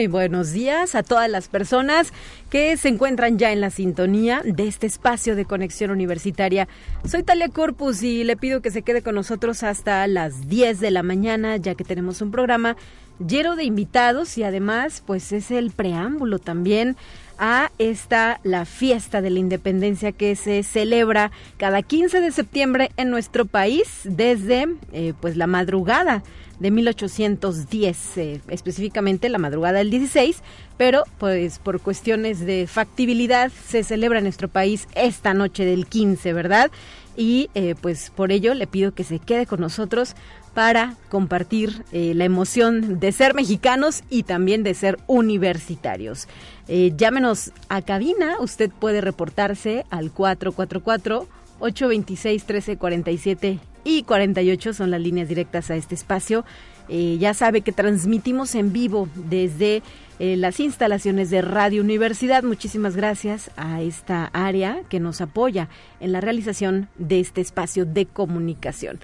Muy, buenos días a todas las personas que se encuentran ya en la sintonía de este espacio de conexión universitaria. Soy Talia Corpus y le pido que se quede con nosotros hasta las 10 de la mañana, ya que tenemos un programa lleno de invitados y además, pues es el preámbulo también a esta la fiesta de la independencia que se celebra cada 15 de septiembre en nuestro país desde eh, pues la madrugada de 1810, eh, específicamente la madrugada del 16, pero pues por cuestiones de factibilidad se celebra en nuestro país esta noche del 15, ¿verdad? Y eh, pues por ello le pido que se quede con nosotros para compartir eh, la emoción de ser mexicanos y también de ser universitarios. llámenos a cabina, usted puede reportarse al 444 826 1347 y 48 son las líneas directas a este espacio. Eh, ya sabe que transmitimos en vivo desde eh, las instalaciones de Radio Universidad. Muchísimas gracias a esta área que nos apoya en la realización de este espacio de comunicación.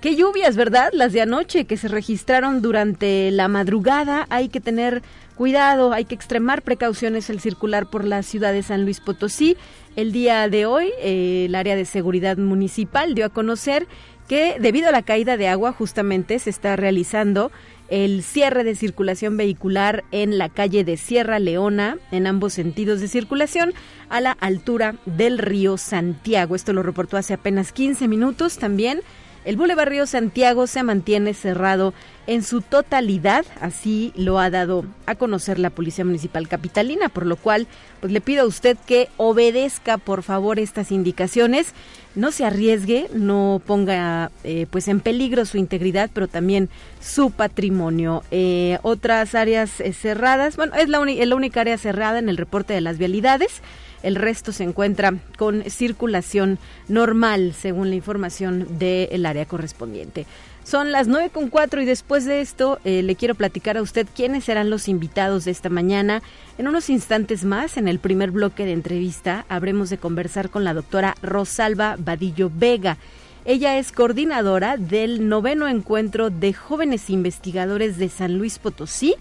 Qué lluvias, ¿verdad? Las de anoche que se registraron durante la madrugada. Hay que tener cuidado, hay que extremar precauciones al circular por la ciudad de San Luis Potosí. El día de hoy, eh, el área de seguridad municipal dio a conocer que debido a la caída de agua justamente se está realizando el cierre de circulación vehicular en la calle de Sierra Leona en ambos sentidos de circulación a la altura del río Santiago. Esto lo reportó hace apenas 15 minutos también. El Boulevard Río Santiago se mantiene cerrado en su totalidad, así lo ha dado a conocer la Policía Municipal Capitalina, por lo cual pues le pido a usted que obedezca por favor estas indicaciones, no se arriesgue, no ponga eh, pues en peligro su integridad, pero también su patrimonio. Eh, otras áreas eh, cerradas, bueno, es la, es la única área cerrada en el reporte de las vialidades. El resto se encuentra con circulación normal, según la información del área correspondiente. Son las nueve con cuatro y después de esto eh, le quiero platicar a usted quiénes serán los invitados de esta mañana. En unos instantes más, en el primer bloque de entrevista, habremos de conversar con la doctora Rosalba Vadillo Vega. Ella es coordinadora del noveno encuentro de jóvenes investigadores de San Luis Potosí,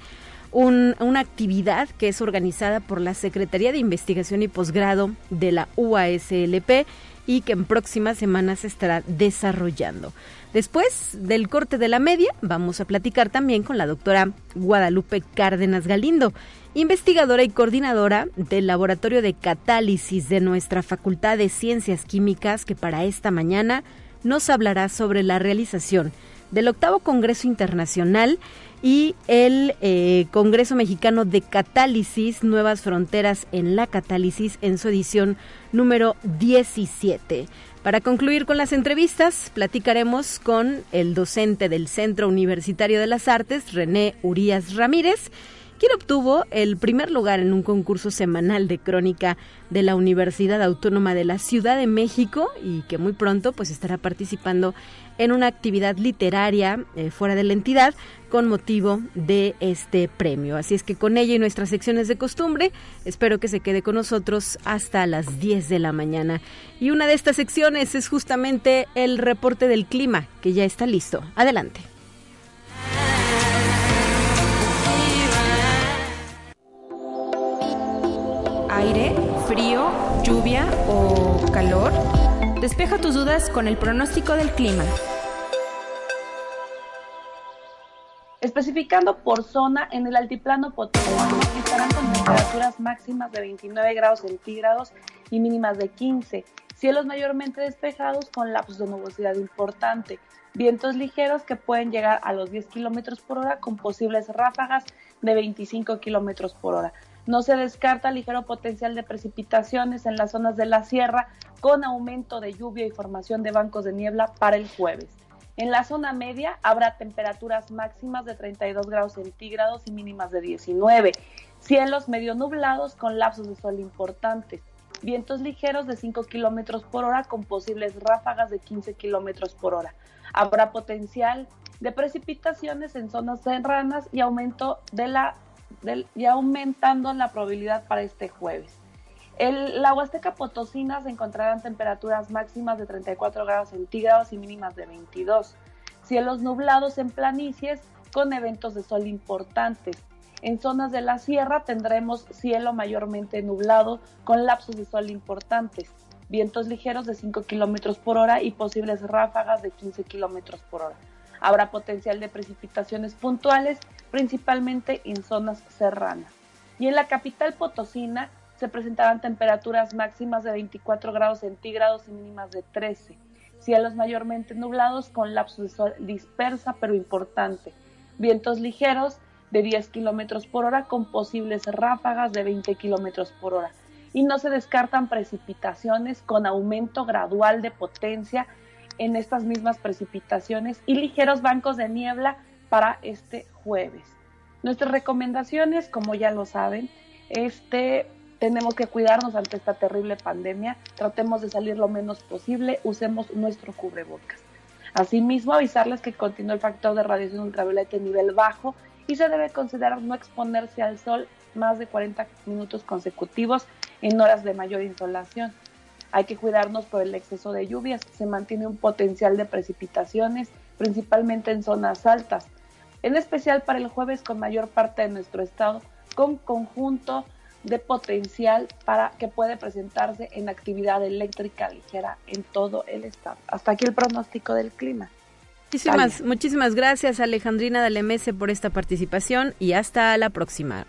una actividad que es organizada por la Secretaría de Investigación y Posgrado de la UASLP y que en próximas semanas se estará desarrollando. Después del corte de la media, vamos a platicar también con la doctora Guadalupe Cárdenas Galindo, investigadora y coordinadora del Laboratorio de Catálisis de nuestra Facultad de Ciencias Químicas, que para esta mañana nos hablará sobre la realización del octavo Congreso Internacional y el eh, Congreso Mexicano de Catálisis, Nuevas Fronteras en la Catálisis, en su edición número 17. Para concluir con las entrevistas, platicaremos con el docente del Centro Universitario de las Artes, René Urías Ramírez, quien obtuvo el primer lugar en un concurso semanal de crónica de la Universidad Autónoma de la Ciudad de México y que muy pronto pues estará participando en una actividad literaria eh, fuera de la entidad con motivo de este premio. Así es que con ella y nuestras secciones de costumbre, espero que se quede con nosotros hasta las 10 de la mañana. Y una de estas secciones es justamente el reporte del clima, que ya está listo. Adelante. Aire, frío, lluvia o calor? Despeja tus dudas con el pronóstico del clima. Especificando por zona, en el altiplano potosino estarán con temperaturas máximas de 29 grados centígrados y mínimas de 15. Cielos mayormente despejados con lapsos de nubosidad importante. Vientos ligeros que pueden llegar a los 10 kilómetros por hora con posibles ráfagas de 25 kilómetros por hora. No se descarta ligero potencial de precipitaciones en las zonas de la sierra con aumento de lluvia y formación de bancos de niebla para el jueves. En la zona media habrá temperaturas máximas de 32 grados centígrados y mínimas de 19. Cielos medio nublados con lapsos de sol importantes. Vientos ligeros de 5 kilómetros por hora con posibles ráfagas de 15 kilómetros por hora. Habrá potencial de precipitaciones en zonas serranas y aumento de la y aumentando la probabilidad para este jueves. El, la Huasteca Potosina se encontrarán temperaturas máximas de 34 grados centígrados y mínimas de 22. Cielos nublados en planicies con eventos de sol importantes. En zonas de la sierra tendremos cielo mayormente nublado con lapsos de sol importantes, vientos ligeros de 5 kilómetros por hora y posibles ráfagas de 15 kilómetros por hora. Habrá potencial de precipitaciones puntuales, principalmente en zonas serranas. Y en la capital potosina se presentarán temperaturas máximas de 24 grados centígrados y mínimas de 13. Cielos mayormente nublados con lapsos de sol dispersa pero importante. Vientos ligeros de 10 kilómetros por hora con posibles ráfagas de 20 kilómetros por hora. Y no se descartan precipitaciones con aumento gradual de potencia en estas mismas precipitaciones y ligeros bancos de niebla para este jueves. Nuestras recomendaciones, como ya lo saben, este, tenemos que cuidarnos ante esta terrible pandemia, tratemos de salir lo menos posible, usemos nuestro cubrebocas. Asimismo, avisarles que continúa el factor de radiación ultravioleta en nivel bajo y se debe considerar no exponerse al sol más de 40 minutos consecutivos en horas de mayor insolación. Hay que cuidarnos por el exceso de lluvias. Se mantiene un potencial de precipitaciones, principalmente en zonas altas, en especial para el jueves con mayor parte de nuestro estado, con conjunto de potencial para que puede presentarse en actividad eléctrica ligera en todo el estado. Hasta aquí el pronóstico del clima. Muchísimas, muchísimas gracias Alejandrina Dalemese por esta participación y hasta la próxima.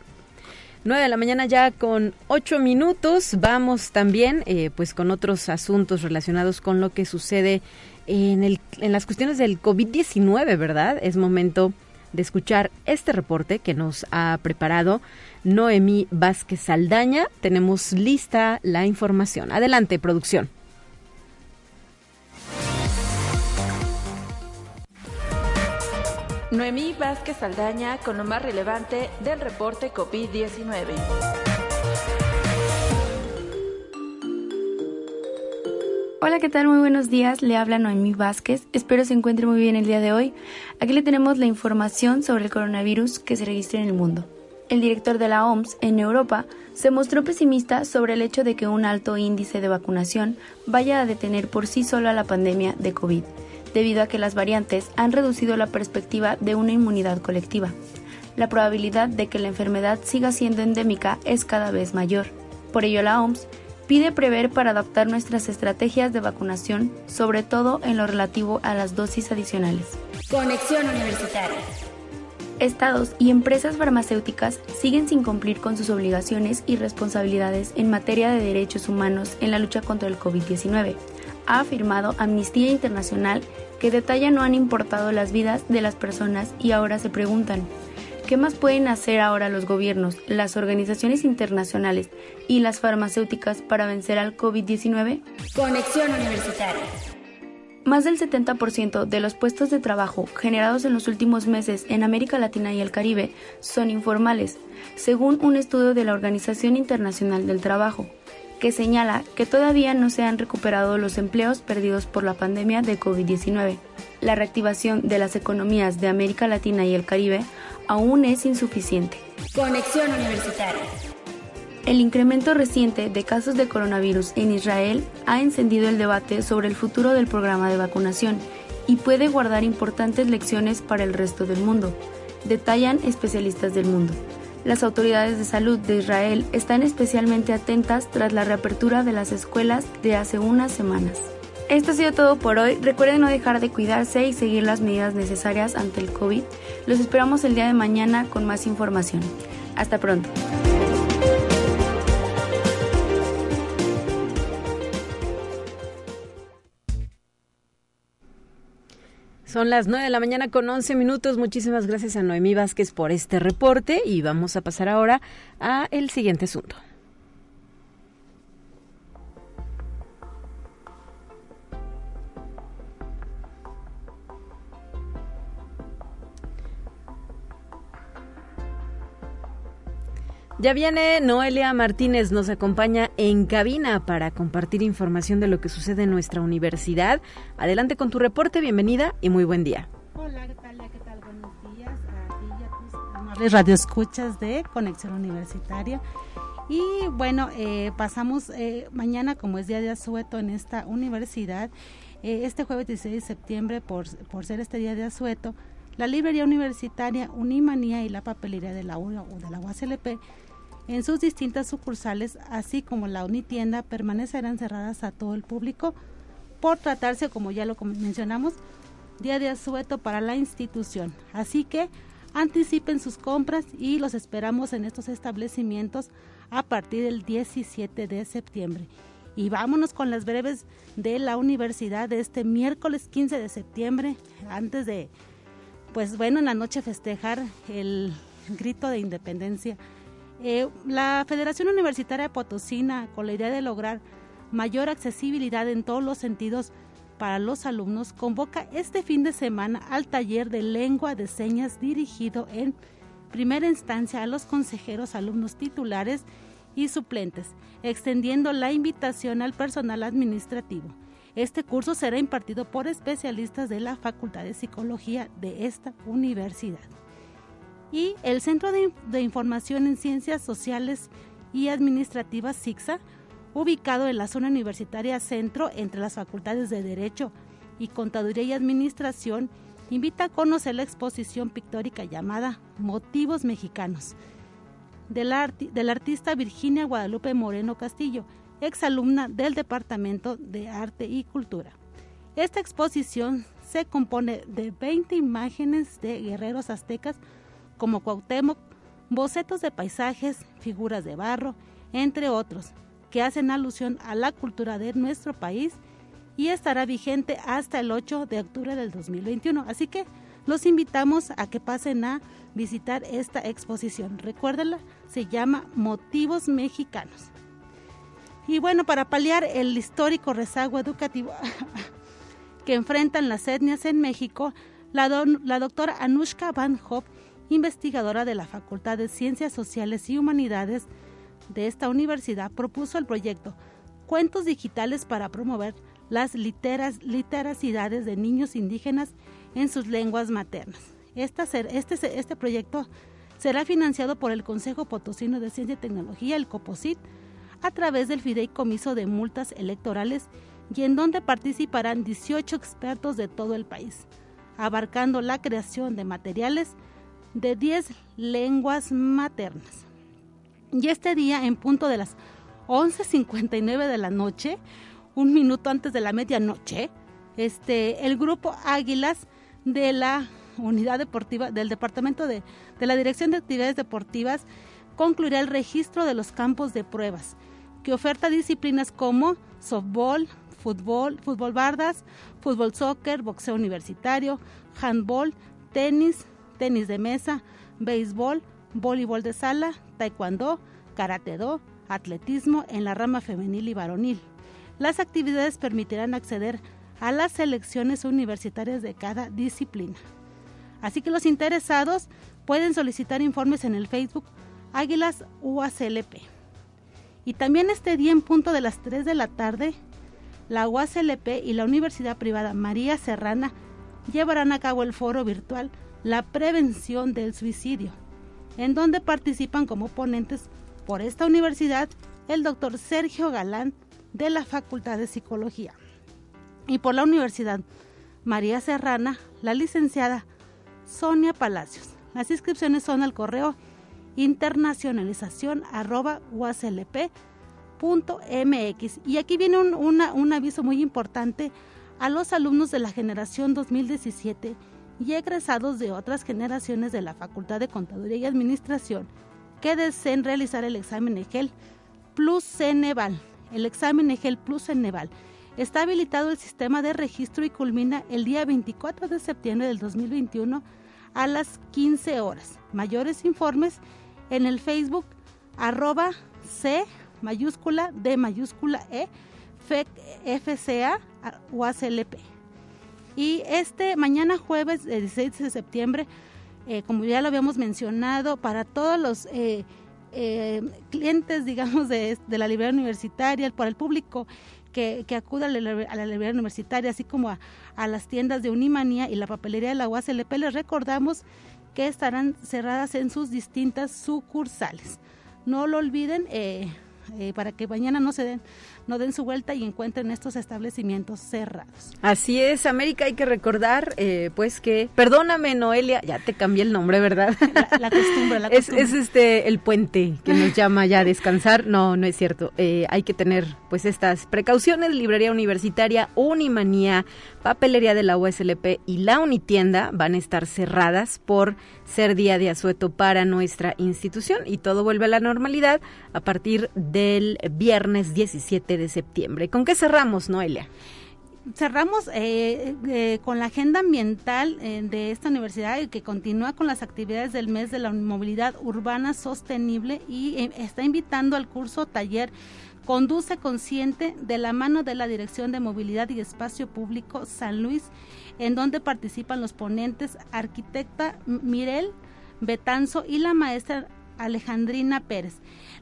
9 de la mañana ya con 8 minutos. Vamos también eh, pues con otros asuntos relacionados con lo que sucede en, el, en las cuestiones del COVID-19, ¿verdad? Es momento de escuchar este reporte que nos ha preparado Noemí Vázquez Saldaña. Tenemos lista la información. Adelante, producción. Noemí Vázquez Saldaña con lo más relevante del reporte COVID-19. Hola, ¿qué tal? Muy buenos días. Le habla Noemí Vázquez. Espero se encuentre muy bien el día de hoy. Aquí le tenemos la información sobre el coronavirus que se registra en el mundo. El director de la OMS en Europa se mostró pesimista sobre el hecho de que un alto índice de vacunación vaya a detener por sí sola la pandemia de COVID debido a que las variantes han reducido la perspectiva de una inmunidad colectiva. La probabilidad de que la enfermedad siga siendo endémica es cada vez mayor. Por ello, la OMS pide prever para adaptar nuestras estrategias de vacunación, sobre todo en lo relativo a las dosis adicionales. Conexión Universitaria. Estados y empresas farmacéuticas siguen sin cumplir con sus obligaciones y responsabilidades en materia de derechos humanos en la lucha contra el COVID-19 ha afirmado Amnistía Internacional que detalla no han importado las vidas de las personas y ahora se preguntan, ¿qué más pueden hacer ahora los gobiernos, las organizaciones internacionales y las farmacéuticas para vencer al COVID-19? Conexión Universitaria. Más del 70% de los puestos de trabajo generados en los últimos meses en América Latina y el Caribe son informales, según un estudio de la Organización Internacional del Trabajo que señala que todavía no se han recuperado los empleos perdidos por la pandemia de COVID-19. La reactivación de las economías de América Latina y el Caribe aún es insuficiente. Conexión Universitaria. El incremento reciente de casos de coronavirus en Israel ha encendido el debate sobre el futuro del programa de vacunación y puede guardar importantes lecciones para el resto del mundo, detallan especialistas del mundo. Las autoridades de salud de Israel están especialmente atentas tras la reapertura de las escuelas de hace unas semanas. Esto ha sido todo por hoy. Recuerden no dejar de cuidarse y seguir las medidas necesarias ante el COVID. Los esperamos el día de mañana con más información. Hasta pronto. Son las 9 de la mañana con 11 minutos. Muchísimas gracias a Noemí Vázquez por este reporte y vamos a pasar ahora a el siguiente asunto. Ya viene Noelia Martínez, nos acompaña en cabina para compartir información de lo que sucede en nuestra universidad. Adelante con tu reporte, bienvenida y muy buen día. Hola, ¿qué tal? ¿Qué tal? Buenos días a ti y a tus amables radioescuchas de Conexión Universitaria. Y bueno, eh, pasamos eh, mañana, como es Día de Asueto en esta universidad, eh, este jueves 16 de septiembre, por, por ser este Día de Asueto, la librería universitaria Unimanía y la papelería de la o de la UASLP en sus distintas sucursales, así como la Unitienda, permanecerán cerradas a todo el público por tratarse, como ya lo mencionamos, día de asueto para la institución. Así que anticipen sus compras y los esperamos en estos establecimientos a partir del 17 de septiembre. Y vámonos con las breves de la universidad de este miércoles 15 de septiembre, antes de, pues bueno, en la noche festejar el grito de independencia eh, la Federación Universitaria Potosina, con la idea de lograr mayor accesibilidad en todos los sentidos para los alumnos, convoca este fin de semana al taller de lengua de señas dirigido en primera instancia a los consejeros, alumnos titulares y suplentes, extendiendo la invitación al personal administrativo. Este curso será impartido por especialistas de la Facultad de Psicología de esta universidad y el Centro de, Información en Ciencias Sociales y Administrativas SICSA, ubicado en la zona universitaria centro entre las facultades de Derecho y Contaduría y Administración, invita a conocer la exposición pictórica llamada Motivos Mexicanos del, del artista Virginia Guadalupe Moreno Castillo, exalumna del Departamento de Arte y Cultura. Esta exposición se compone de 20 imágenes de guerreros aztecas como Cuauhtémoc, bocetos de paisajes, figuras de barro, entre otros, que hacen alusión a la cultura de nuestro país y estará vigente hasta el 8 de octubre del 2021. Así que los invitamos a que pasen a visitar esta exposición. Recuérdenla, se llama Motivos Mexicanos. Y bueno, para paliar el histórico rezago educativo que enfrentan las etnias en México, la, doctora Anushka Van Hop investigadora de la Facultad de Ciencias Sociales y Humanidades de esta universidad, propuso el proyecto Cuentos Digitales para promover las literas, literacidades de niños indígenas en sus lenguas maternas. este, este proyecto será financiado por el Consejo Potosino de Ciencia y Tecnología, el COPOSIT, a través del Fideicomiso de Multas Electorales y en donde participarán 18 expertos de todo el país, abarcando la creación de materiales de 10 lenguas maternas. Y este día, en punto de las 11.59 de la noche, un minuto antes de la medianoche, este, el grupo Águilas de la unidad deportiva del departamento de, de la Dirección de Actividades Deportivas concluirá el registro de los campos de pruebas, que oferta disciplinas como softball, fútbol, fútbol bardas, fútbol soccer, boxeo universitario, handball, tenis, tenis de mesa, béisbol, voleibol de sala, taekwondo, karate do, atletismo en la rama femenil y varonil. Las actividades permitirán acceder a las selecciones universitarias de cada disciplina. Así que los interesados pueden solicitar informes en el Facebook Águilas UACLP. Y también este día en punto de las 3 de la tarde, la UACLP y la Universidad Privada María Serrana llevarán a cabo el foro virtual la prevención del suicidio, en donde participan como ponentes por esta universidad el doctor Sergio Galán de la Facultad de Psicología y por la Universidad María Serrana la licenciada Sonia Palacios. Las inscripciones son al correo internacionalización y aquí viene un, un aviso muy importante a los alumnos de la generación 2017 y egresados de otras generaciones de la Facultad de Contaduría y Administración que deseen realizar el examen EGEL Plus Ceneval. El examen EGEL Plus Ceneval está habilitado el sistema de registro y culmina el día 24 de septiembre del 2021 a las 15 horas. Mayores informes en el Facebook arroba C mayúscula D mayúscula E FCA UACLP. Y este mañana jueves, el 16 de septiembre, eh, como ya lo habíamos mencionado, para todos los eh, eh, clientes, digamos, de, la librería universitaria, para el público que, que acuda a la, librería universitaria, así como a, las tiendas de Unimanía y la papelería de la UASLP, les recordamos que estarán cerradas en sus distintas sucursales. No lo olviden, para que mañana no se den no den su vuelta y encuentren estos establecimientos cerrados. Así es, América, hay que recordar, eh, pues que, perdóname, Noelia, ya te cambié el nombre, ¿verdad? La, costumbre, la costumbre. Es, este el puente que nos llama ya a descansar. No, no es cierto. Eh, hay que tener, pues, estas precauciones. Librería Universitaria, Unimanía, Papelería de la USLP y la Unitienda van a estar cerradas por ser día de asueto para nuestra institución y todo vuelve a la normalidad a partir del viernes 17 de septiembre. ¿Con qué cerramos, Noelia? cerramos eh, eh, con la agenda ambiental eh, de esta universidad que continúa con las actividades del mes de la movilidad urbana sostenible y está invitando al curso taller Conduce Consciente de la mano de la Dirección de Movilidad y Espacio Público San Luis, en donde participan los ponentes arquitecta Mirel Betanzo y la maestra Alejandrina Pérez.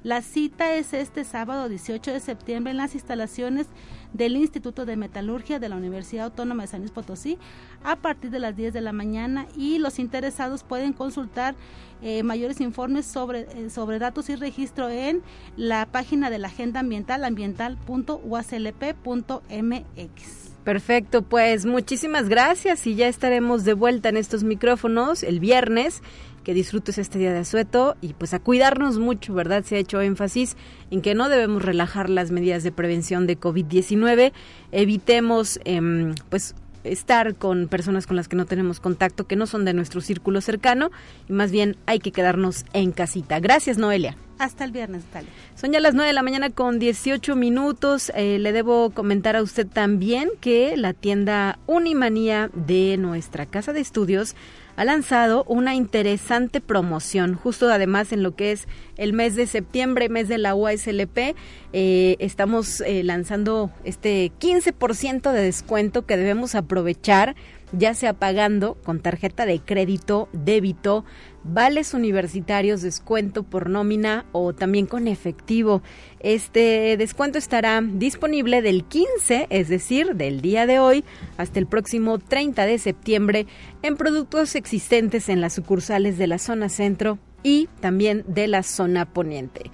La cita es este sábado 18 de septiembre en las instalaciones del Instituto de Metalurgia de la Universidad Autónoma de San Luis Potosí a partir de las 10 de la mañana y los interesados pueden consultar eh, mayores informes sobre, eh, sobre datos y registro en la página de la Agenda Ambiental ambiental.uaclp.mx. Perfecto, pues muchísimas gracias y ya estaremos de vuelta en estos micrófonos el viernes que disfrutes este día de asueto y pues a cuidarnos mucho, ¿verdad? Se ha hecho énfasis en que no debemos relajar las medidas de prevención de COVID-19, evitemos em, pues estar con personas con las que no tenemos contacto, que no son de nuestro círculo cercano, y más bien hay que quedarnos en casita. Gracias, Noelia. Hasta el viernes, tal. Son ya las 9 de la mañana con 18 minutos. Eh, le debo comentar a usted también que la tienda Unimanía de nuestra casa de estudios ha lanzado una interesante promoción, justo además en lo que es el mes de septiembre, mes de la UASLP. Eh, estamos eh, lanzando este 15% de descuento que debemos aprovechar ya sea pagando con tarjeta de crédito, débito, vales universitarios, descuento por nómina o también con efectivo. Este descuento estará disponible del 15, es decir, del día de hoy, hasta el próximo 30 de septiembre en productos existentes en las sucursales de la zona centro y también de la zona poniente.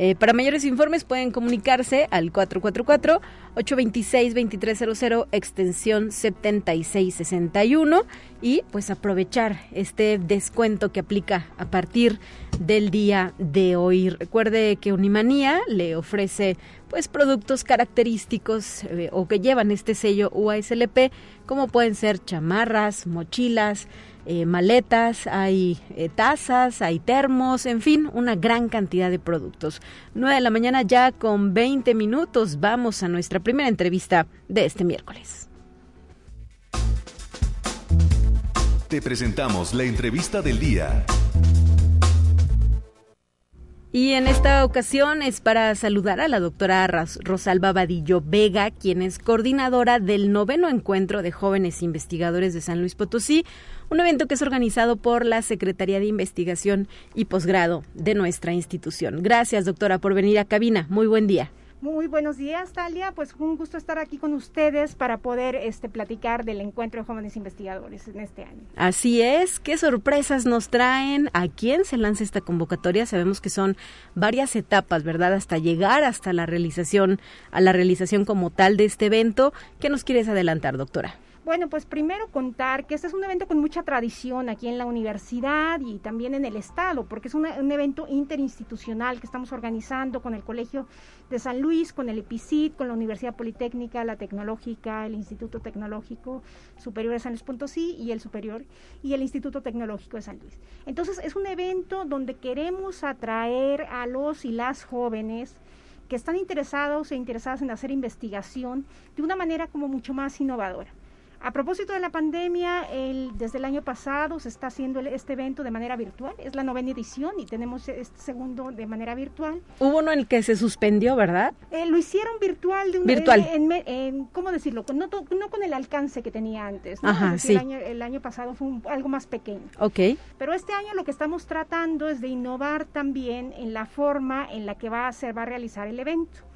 Eh, para mayores informes pueden comunicarse al 444-826-2300, extensión 7661 y pues aprovechar este descuento que aplica a partir del día de hoy. Recuerde que Unimanía le ofrece pues productos característicos eh, o que llevan este sello UASLP como pueden ser chamarras, mochilas, eh, maletas, hay eh, tazas, hay termos, en fin, una gran cantidad de productos. 9 de la mañana ya con 20 minutos vamos a nuestra primera entrevista de este miércoles. Te presentamos la entrevista del día. Y en esta ocasión es para saludar a la doctora Rosalba Vadillo Vega, quien es coordinadora del noveno encuentro de jóvenes investigadores de San Luis Potosí, un evento que es organizado por la Secretaría de Investigación y Posgrado de nuestra institución. Gracias, doctora, por venir a cabina. Muy buen día. Muy buenos días, Talia. Pues un gusto estar aquí con ustedes para poder este, platicar del encuentro de jóvenes investigadores en este año. Así es. ¿Qué sorpresas nos traen? ¿A quién se lanza esta convocatoria? Sabemos que son varias etapas, ¿verdad? Hasta llegar hasta la realización, a la realización como tal de este evento. ¿Qué nos quieres adelantar, doctora? Bueno, pues primero contar que este es un evento con mucha tradición aquí en la universidad y también en el Estado, porque es un evento interinstitucional que estamos organizando con el Colegio de San Luis, con el EPICIT, con la Universidad Politécnica, la Tecnológica, el Instituto Tecnológico Superior de San Luis Potosí y el Superior y el Instituto Tecnológico de San Luis. Entonces es un evento donde queremos atraer a los y las jóvenes que están interesados e interesadas en hacer investigación de una manera como mucho más innovadora A propósito de la pandemia, el, desde el año pasado se está haciendo este evento de manera virtual. Es la novena edición y tenemos este segundo de manera virtual. Hubo uno en el que se suspendió, ¿verdad? Eh, lo hicieron virtual. De un, virtual. En, ¿Cómo decirlo? No, no, con el alcance que tenía antes. Ajá, sí. el, año, el año pasado fue algo más pequeño. Ok. Pero este año lo que estamos tratando es de innovar también en la forma en la que va a, ser, va a realizar el evento.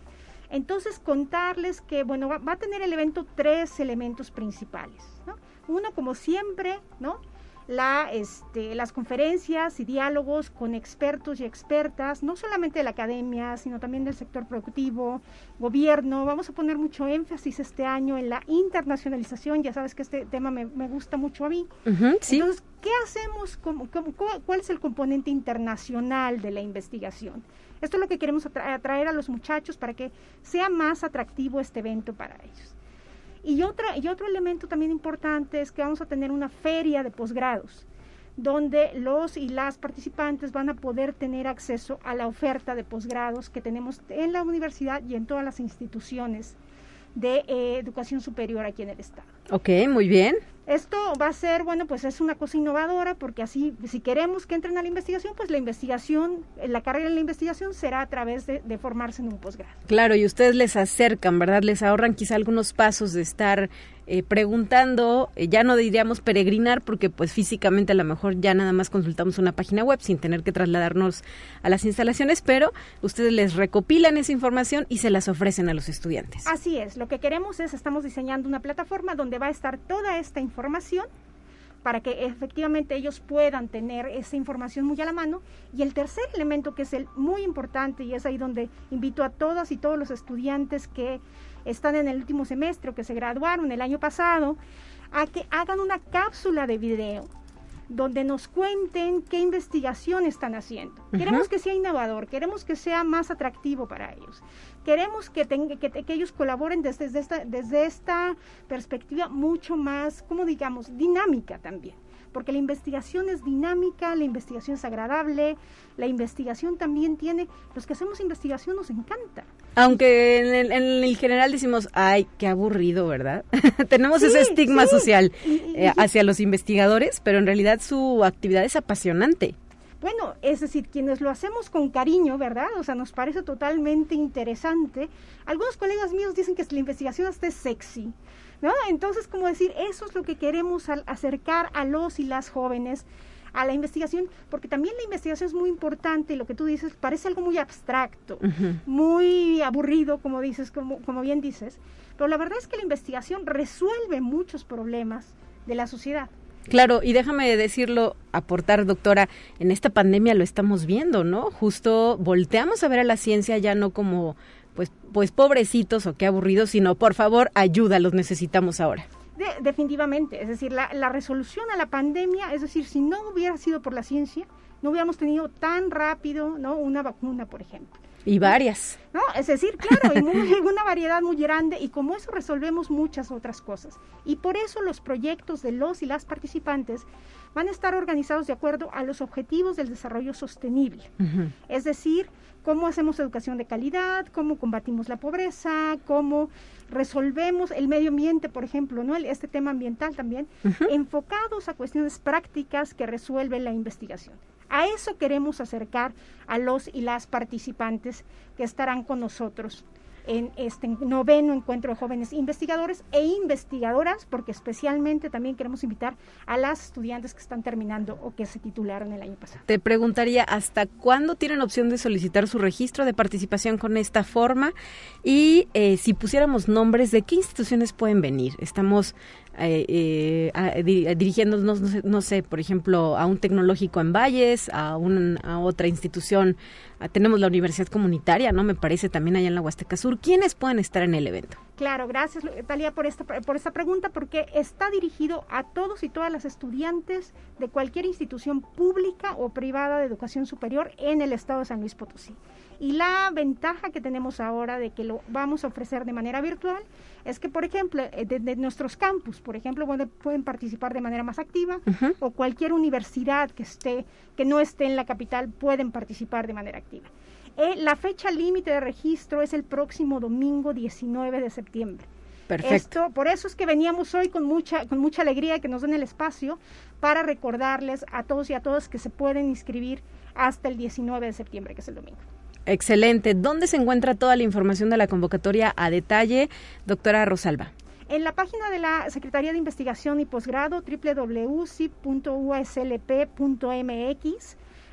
Entonces, contarles que, bueno, va, a tener el evento tres elementos principales, ¿no? Uno, como siempre, ¿no? La, este, las conferencias y diálogos con expertos y expertas, no solamente de la academia, sino también del sector productivo, gobierno. Vamos a poner mucho énfasis este año en la internacionalización. Ya sabes que este tema me, gusta mucho a mí. ¿sí? Entonces, ¿qué hacemos? ¿Cuál es el componente internacional de la investigación? Esto es lo que queremos atraer a los muchachos para que sea más atractivo este evento para ellos. Y, otra, y otro elemento también importante es que vamos a tener una feria de posgrados donde los y las participantes van a poder tener acceso a la oferta de posgrados que tenemos en la universidad y en todas las instituciones de eh, educación superior aquí en el estado. Ok, muy bien. Esto va a ser, bueno, pues es una cosa innovadora porque así, si queremos que entren a la investigación, pues la investigación, la carrera en la investigación será a través de, formarse en un posgrado. Claro, y ustedes les acercan, ¿verdad? Les ahorran quizá algunos pasos de estar eh, preguntando, eh, ya no diríamos peregrinar porque pues físicamente a lo mejor ya nada más consultamos una página web sin tener que trasladarnos a las instalaciones, pero ustedes les recopilan esa información y se las ofrecen a los estudiantes. Así es, lo que queremos es, estamos diseñando una plataforma donde va a estar toda esta información para que efectivamente ellos puedan tener esa información muy a la mano. Y el tercer elemento que es el muy importante y es ahí donde invito a todas y todos los estudiantes que están en el último semestre o que se graduaron el año pasado, a que hagan una cápsula de video donde nos cuenten qué investigación están haciendo. Queremos que sea innovador, queremos que sea más atractivo para ellos. Queremos que, que, ellos colaboren desde, esta, desde esta perspectiva mucho más, como digamos, dinámica también porque la investigación es dinámica, la investigación es agradable, la investigación también tiene, los que hacemos investigación nos encanta. Aunque en el, general decimos, ay, qué aburrido, ¿verdad? Tenemos ese estigma social eh, hacia los investigadores, pero en realidad su actividad es apasionante. Bueno, es decir, quienes lo hacemos con cariño, ¿verdad? O sea, nos parece totalmente interesante. Algunos colegas míos dicen que la investigación hasta es sexy. ¿No? Entonces, como decir, eso es lo que queremos acercar a los y las jóvenes a la investigación, porque también la investigación es muy importante, lo que tú dices parece algo muy abstracto, muy aburrido, como dices, como, como bien dices, pero la verdad es que la investigación resuelve muchos problemas de la sociedad. Claro, y déjame decirlo, aportar, doctora, en esta pandemia lo estamos viendo, ¿no? Justo volteamos a ver a la ciencia ya no como pues, pues pobrecitos o qué aburridos, sino por favor ayuda, los necesitamos ahora. definitivamente, es decir, la, la resolución a la pandemia, es decir, si no hubiera sido por la ciencia, no hubiéramos tenido tan rápido ¿no? una vacuna, por ejemplo. Y varias. ¿No? Es decir, claro, y una variedad muy grande y como eso resolvemos muchas otras cosas. Y por eso los proyectos de los y las participantes van a estar organizados de acuerdo a los objetivos del desarrollo sostenible. Es decir, cómo hacemos educación de calidad, cómo combatimos la pobreza, cómo resolvemos el medio ambiente, por ejemplo, ¿no? este tema ambiental también, enfocados a cuestiones prácticas que resuelven la investigación. A eso queremos acercar a los y las participantes que estarán con nosotros en este noveno encuentro de jóvenes investigadores e investigadoras, porque especialmente también queremos invitar a las estudiantes que están terminando o que se titularon el año pasado. Te preguntaría, ¿hasta cuándo tienen opción de solicitar su registro de participación con esta forma? Y eh, si pusiéramos nombres, ¿de qué instituciones pueden venir? Estamos eh, eh, dirigiéndonos, no sé, por ejemplo, a un tecnológico en Valles, a, a otra institución Ah, tenemos la universidad comunitaria, ¿no? Me parece también allá en la Huasteca Sur. ¿Quiénes pueden estar en el evento? Claro, gracias Talia por esta, por esta pregunta, porque está dirigido a todos y todas las estudiantes de cualquier institución pública o privada de educación superior en el estado de San Luis Potosí. Y la ventaja que tenemos ahora de que lo vamos a ofrecer de manera virtual es que, por ejemplo, eh, de, nuestros campus, por ejemplo, pueden participar de manera más activa o cualquier universidad que esté que no esté en la capital pueden participar de manera activa. Eh, la fecha límite de registro es el próximo domingo 19 de septiembre. Perfecto. Esto, por eso es que veníamos hoy con mucha, con mucha alegría que nos den el espacio para recordarles a todos y a todas que se pueden inscribir hasta el 19 de septiembre, que es el domingo. Excelente. ¿Dónde se encuentra toda la información de la convocatoria a detalle, doctora Rosalba? En la página de la Secretaría de Investigación y Posgrado, www.uslp.mx,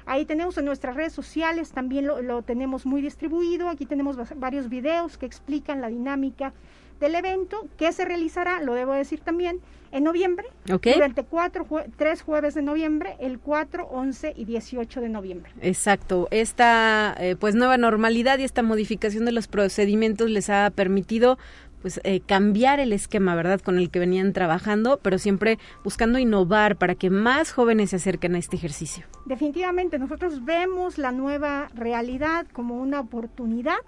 ahí tenemos en nuestras redes sociales, también lo, tenemos muy distribuido, aquí tenemos varios videos que explican la dinámica del evento que se realizará, lo debo decir también, en noviembre, okay. durante cuatro, jue tres jueves de noviembre, el 4, 11 y 18 de noviembre. Exacto. Esta eh, pues nueva normalidad y esta modificación de los procedimientos les ha permitido pues eh, cambiar el esquema, ¿verdad?, con el que venían trabajando, pero siempre buscando innovar para que más jóvenes se acerquen a este ejercicio. Definitivamente, nosotros vemos la nueva realidad como una oportunidad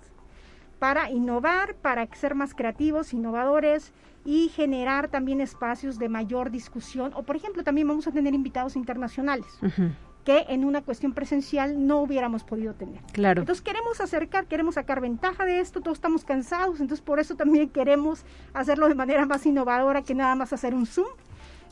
para innovar, para ser más creativos, innovadores y generar también espacios de mayor discusión. O, por ejemplo, también vamos a tener invitados internacionales. Uh -huh que en una cuestión presencial no hubiéramos podido tener. Claro. Entonces queremos acercar, queremos sacar ventaja de esto, todos estamos cansados, entonces por eso también queremos hacerlo de manera más innovadora que nada más hacer un Zoom.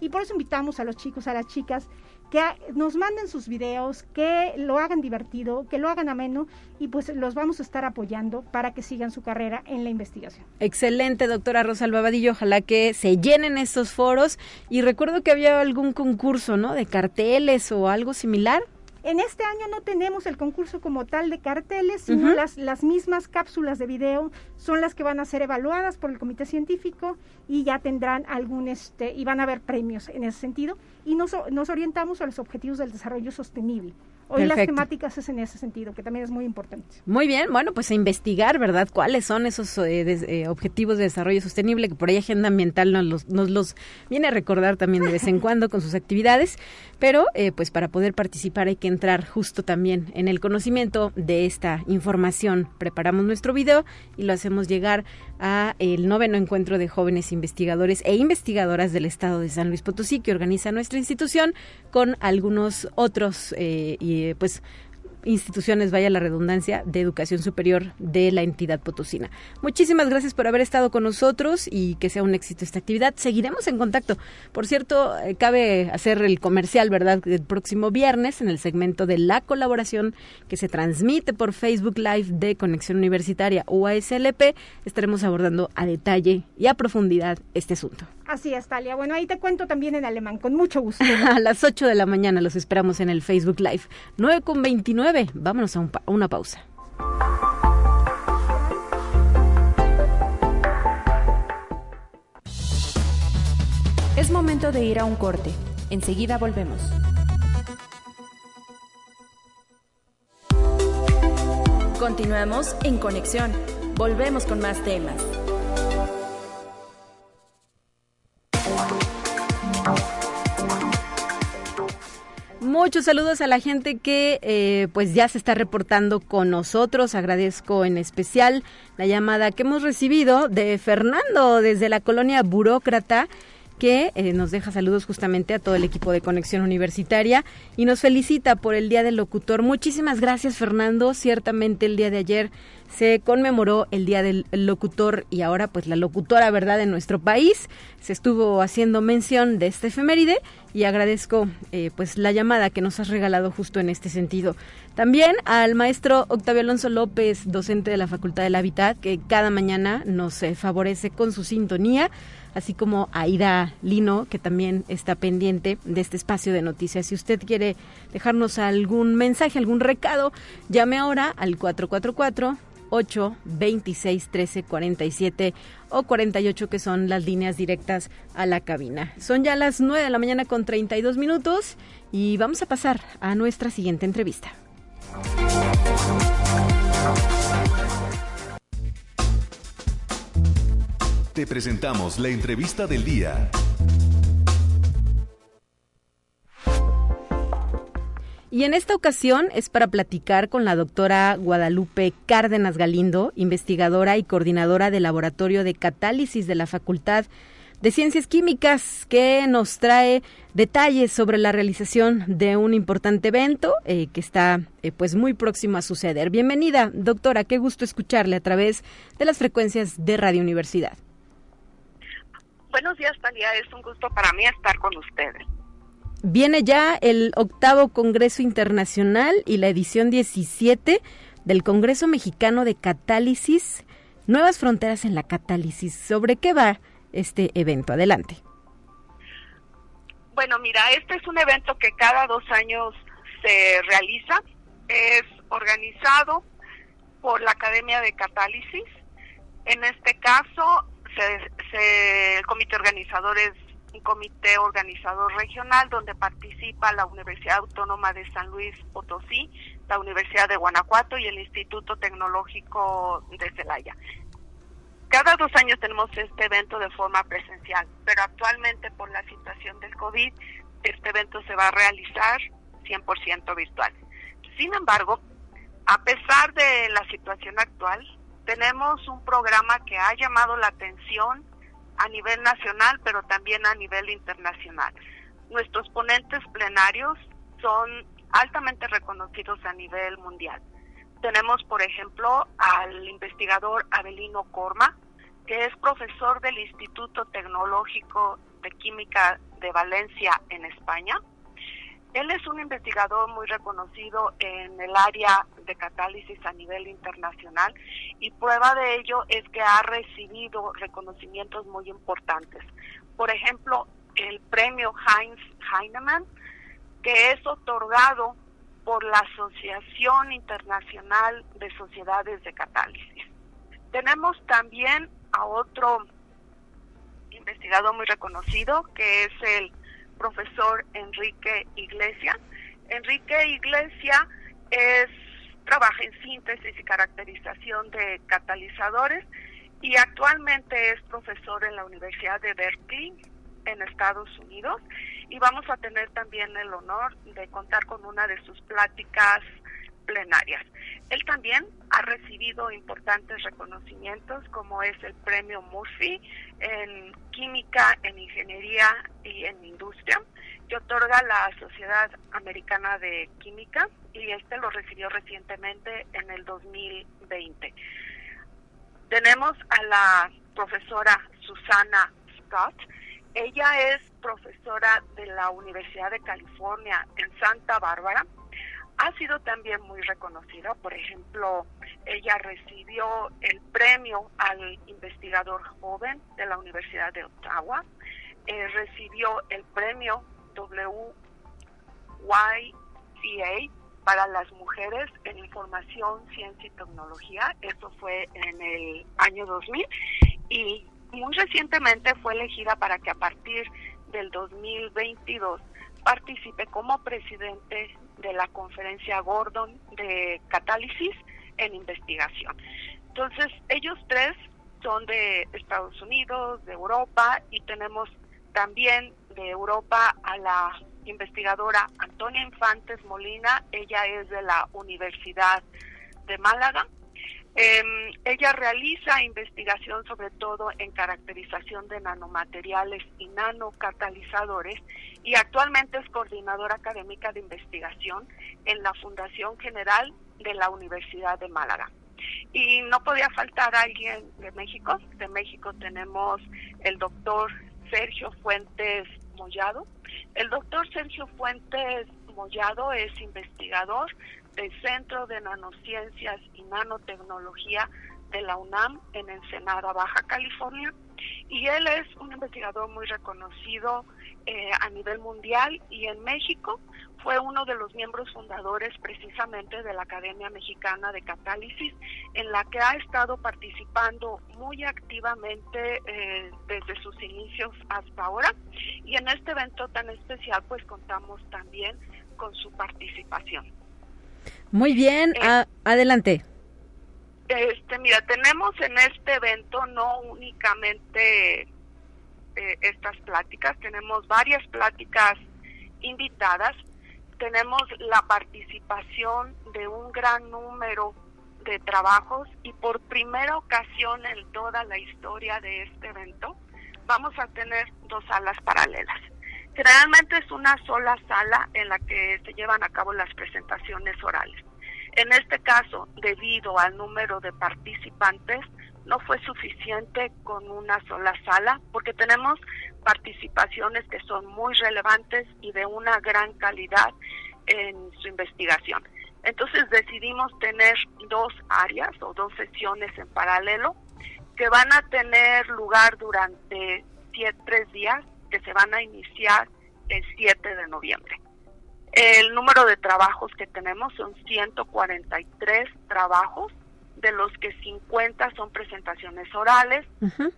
Y por eso invitamos a los chicos, a las chicas, que nos manden sus videos, que lo hagan divertido, que lo hagan ameno y pues los vamos a estar apoyando para que sigan su carrera en la investigación. Excelente, doctora Rosalba Vadillo. Ojalá que se llenen estos foros. Y recuerdo que había algún concurso, ¿no? De carteles o algo similar. En este año no tenemos el concurso como tal de carteles, sino uh -huh. las, las mismas cápsulas de video son las que van a ser evaluadas por el comité científico y ya tendrán algún, este, y van a haber premios en ese sentido. Y nos, nos orientamos a los objetivos del desarrollo sostenible. Hoy Perfecto. las temáticas es en ese sentido, que también es muy importante. Muy bien, bueno, pues a investigar, ¿verdad? ¿Cuáles son esos eh, de, eh, objetivos de desarrollo sostenible? Que por ahí Agenda Ambiental nos los, nos los viene a recordar también de vez en cuando con sus actividades, pero eh, pues para poder participar hay que entrar justo también en el conocimiento de esta información. Preparamos nuestro video y lo hacemos llegar a el noveno encuentro de jóvenes investigadores e investigadoras del estado de San Luis Potosí que organiza nuestra institución con algunos otros eh, y pues instituciones, vaya la redundancia, de educación superior de la entidad potosina. Muchísimas gracias por haber estado con nosotros y que sea un éxito esta actividad. Seguiremos en contacto. Por cierto, eh, cabe hacer el comercial, ¿verdad? El próximo viernes en el segmento de la colaboración que se transmite por Facebook Live de Conexión Universitaria UASLP, estaremos abordando a detalle y a profundidad este asunto. Así es, Talia. Bueno, ahí te cuento también en alemán, con mucho gusto. a las 8 de la mañana los esperamos en el Facebook Live. 9 con 29. Vámonos a, una pausa. Es momento de ir a un corte. Enseguida volvemos. Continuamos en conexión. Volvemos con más temas. Muchos saludos a la gente que eh, pues ya se está reportando con nosotros. Agradezco en especial la llamada que hemos recibido de Fernando desde la colonia Burócrata que eh, nos deja saludos justamente a todo el equipo de Conexión Universitaria y nos felicita por el Día del Locutor. Muchísimas gracias Fernando. Ciertamente el día de ayer se conmemoró el Día del Locutor y ahora pues la locutora, ¿verdad?, en nuestro país. Se estuvo haciendo mención de este efeméride y agradezco eh, pues la llamada que nos has regalado justo en este sentido. También al maestro Octavio Alonso López, docente de la Facultad del Hábitat, que cada mañana nos eh, favorece con su sintonía así como Aida Lino, que también está pendiente de este espacio de noticias. Si usted quiere dejarnos algún mensaje, algún recado, llame ahora al 444 8 26 13 47 o 48 que son las líneas directas a la cabina. Son ya las 9 de la mañana con 32 minutos y vamos a pasar a nuestra siguiente entrevista. Te presentamos la entrevista del día. Y en esta ocasión es para platicar con la doctora Guadalupe Cárdenas Galindo, investigadora y coordinadora del Laboratorio de Catálisis de la Facultad de Ciencias Químicas, que nos trae detalles sobre la realización de un importante evento eh, que está eh, pues muy próximo a suceder. Bienvenida, doctora, qué gusto escucharle a través de las frecuencias de Radio Universidad. Buenos días, Talia. Es un gusto para mí estar con ustedes. Viene ya el octavo Congreso Internacional y la edición 17 del Congreso Mexicano de Catálisis, Nuevas Fronteras en la Catálisis. ¿Sobre qué va este evento? Adelante. Bueno, mira, este es un evento que cada dos años se realiza. Es organizado por la Academia de Catálisis. En este caso, el comité organizador es un comité organizador regional donde participa la Universidad Autónoma de San Luis Potosí, la Universidad de Guanajuato y el Instituto Tecnológico de Celaya. Cada dos años tenemos este evento de forma presencial, pero actualmente por la situación del COVID, este evento se va a realizar 100% virtual. Sin embargo, a pesar de la situación actual, tenemos un programa que ha llamado la atención a nivel nacional, pero también a nivel internacional. Nuestros ponentes plenarios son altamente reconocidos a nivel mundial. Tenemos, por ejemplo, al investigador Abelino Corma, que es profesor del Instituto Tecnológico de Química de Valencia en España. Él es un investigador muy reconocido en el área de catálisis a nivel internacional y prueba de ello es que ha recibido reconocimientos muy importantes. Por ejemplo, el premio Heinz Heinemann, que es otorgado por la Asociación Internacional de Sociedades de Catálisis. Tenemos también a otro investigador muy reconocido, que es el profesor Enrique Iglesia. Enrique Iglesia es trabaja en síntesis y caracterización de catalizadores y actualmente es profesor en la Universidad de Berkeley en Estados Unidos y vamos a tener también el honor de contar con una de sus pláticas plenarias. Él también ha recibido importantes reconocimientos como es el premio Murphy en química, en ingeniería y en industria que otorga la Sociedad Americana de Química y este lo recibió recientemente en el 2020. Tenemos a la profesora Susana Scott. Ella es profesora de la Universidad de California en Santa Bárbara ha sido también muy reconocida. Por ejemplo, ella recibió el premio al investigador joven de la Universidad de Ottawa, eh, recibió el premio WYCA para las mujeres en información, ciencia y tecnología. Esto fue en el año 2000 y muy recientemente fue elegida para que a partir del 2022 participe como presidente de la conferencia Gordon de catálisis en investigación. Entonces, ellos tres son de Estados Unidos, de Europa, y tenemos también de Europa a la investigadora Antonia Infantes Molina, ella es de la Universidad de Málaga, Em, ella realiza investigación sobre todo en caracterización de nanomateriales y nanocatalizadores y actualmente es coordinadora académica de investigación en la Fundación General de la Universidad de Málaga. Y no podía faltar alguien de México. De México tenemos el doctor Sergio Fuentes Mollado. El doctor Sergio Fuentes Mollado es investigador del Centro de Nanociencias y Nanotecnología de la UNAM en Ensenada, Baja California. Y él es un investigador muy reconocido eh, a nivel mundial y en México fue uno de los miembros fundadores precisamente de la Academia Mexicana de Catálisis, en la que ha estado participando muy activamente eh, desde sus inicios hasta ahora. Y en este evento tan especial pues contamos también con su participación. Muy bien, eh, adelante. Este, mira, tenemos en este evento no únicamente eh, estas pláticas, tenemos varias pláticas invitadas, tenemos la participación de un gran número de trabajos y por primera ocasión en toda la historia de este evento vamos a tener dos salas paralelas. Generalmente es una sola sala en la que se llevan a cabo las presentaciones orales. En este caso, debido al número de participantes, no fue suficiente con una sola sala porque tenemos participaciones que son muy relevantes y de una gran calidad en su investigación. Entonces decidimos tener dos áreas o dos sesiones en paralelo que van a tener lugar durante tres días que se van a iniciar el 7 de noviembre. El número de trabajos que tenemos son 143 trabajos, de los que 50 son presentaciones orales.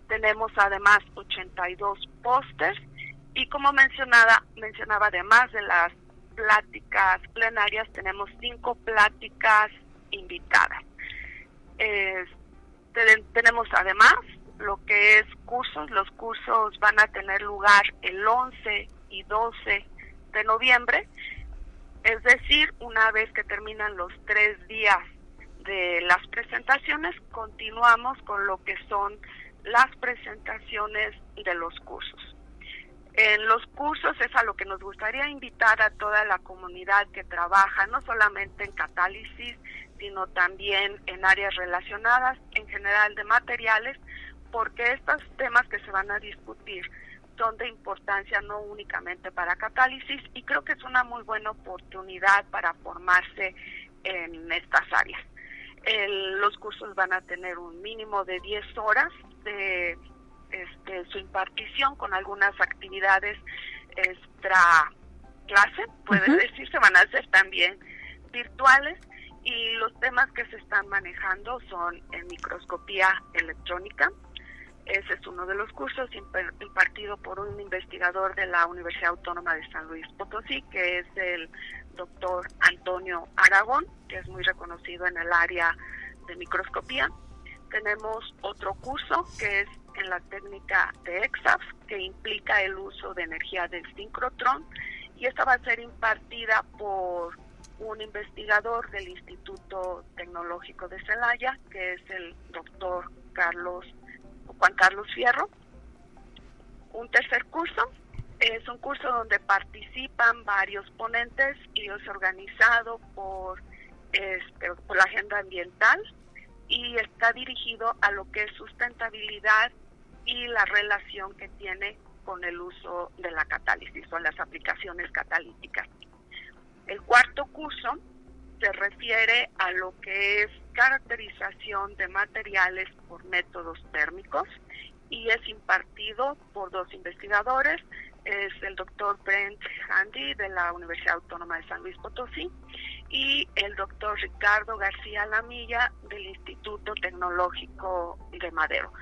Tenemos además 82 pósters y como mencionada, mencionaba además de las pláticas plenarias, tenemos cinco pláticas invitadas. tenemos además lo que es cursos. Los cursos van a tener lugar el 11 y 12 de noviembre. Es decir, una vez que terminan los tres días de las presentaciones, continuamos con lo que son las presentaciones de los cursos. En los cursos es a lo que nos gustaría invitar a toda la comunidad que trabaja, no solamente en catálisis, sino también en áreas relacionadas, en general de materiales, porque estos temas que se van a discutir son de importancia no únicamente para catálisis y creo que es una muy buena oportunidad para formarse en estas áreas. los cursos van a tener un mínimo de 10 horas de este, su impartición con algunas actividades extra clase, puede decir, se van a hacer también virtuales y los temas que se están manejando son en microscopía electrónica, ese es uno de los cursos impartido por un investigador de la Universidad Autónoma de San Luis Potosí, que es el doctor Antonio Aragón, que es muy reconocido en el área de microscopía. Tenemos otro curso que es en la técnica de EXAF, que implica el uso de energía del sincrotrón, y esta va a ser impartida por un investigador del Instituto Tecnológico de Celaya, que es el doctor Carlos Juan Carlos Fierro. Un tercer curso es un curso donde participan varios ponentes y es organizado por, este, por la agenda ambiental y está dirigido a lo que es sustentabilidad y la relación que tiene con el uso de la catálisis o las aplicaciones catalíticas. El cuarto curso se refiere a lo que es caracterización de materiales por métodos térmicos y es impartido por dos investigadores, es el doctor Brent Handy de la Universidad Autónoma de San Luis Potosí y el doctor Ricardo García Lamilla del Instituto Tecnológico de Madero.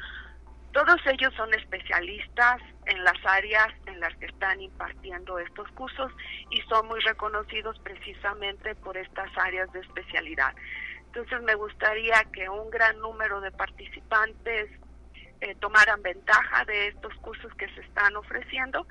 Todos ellos son especialistas en las áreas en las que están impartiendo estos cursos y son muy reconocidos precisamente por estas áreas de especialidad. Entonces me gustaría que un gran número de participantes eh, tomaran ventaja de estos cursos que se están ofreciendo.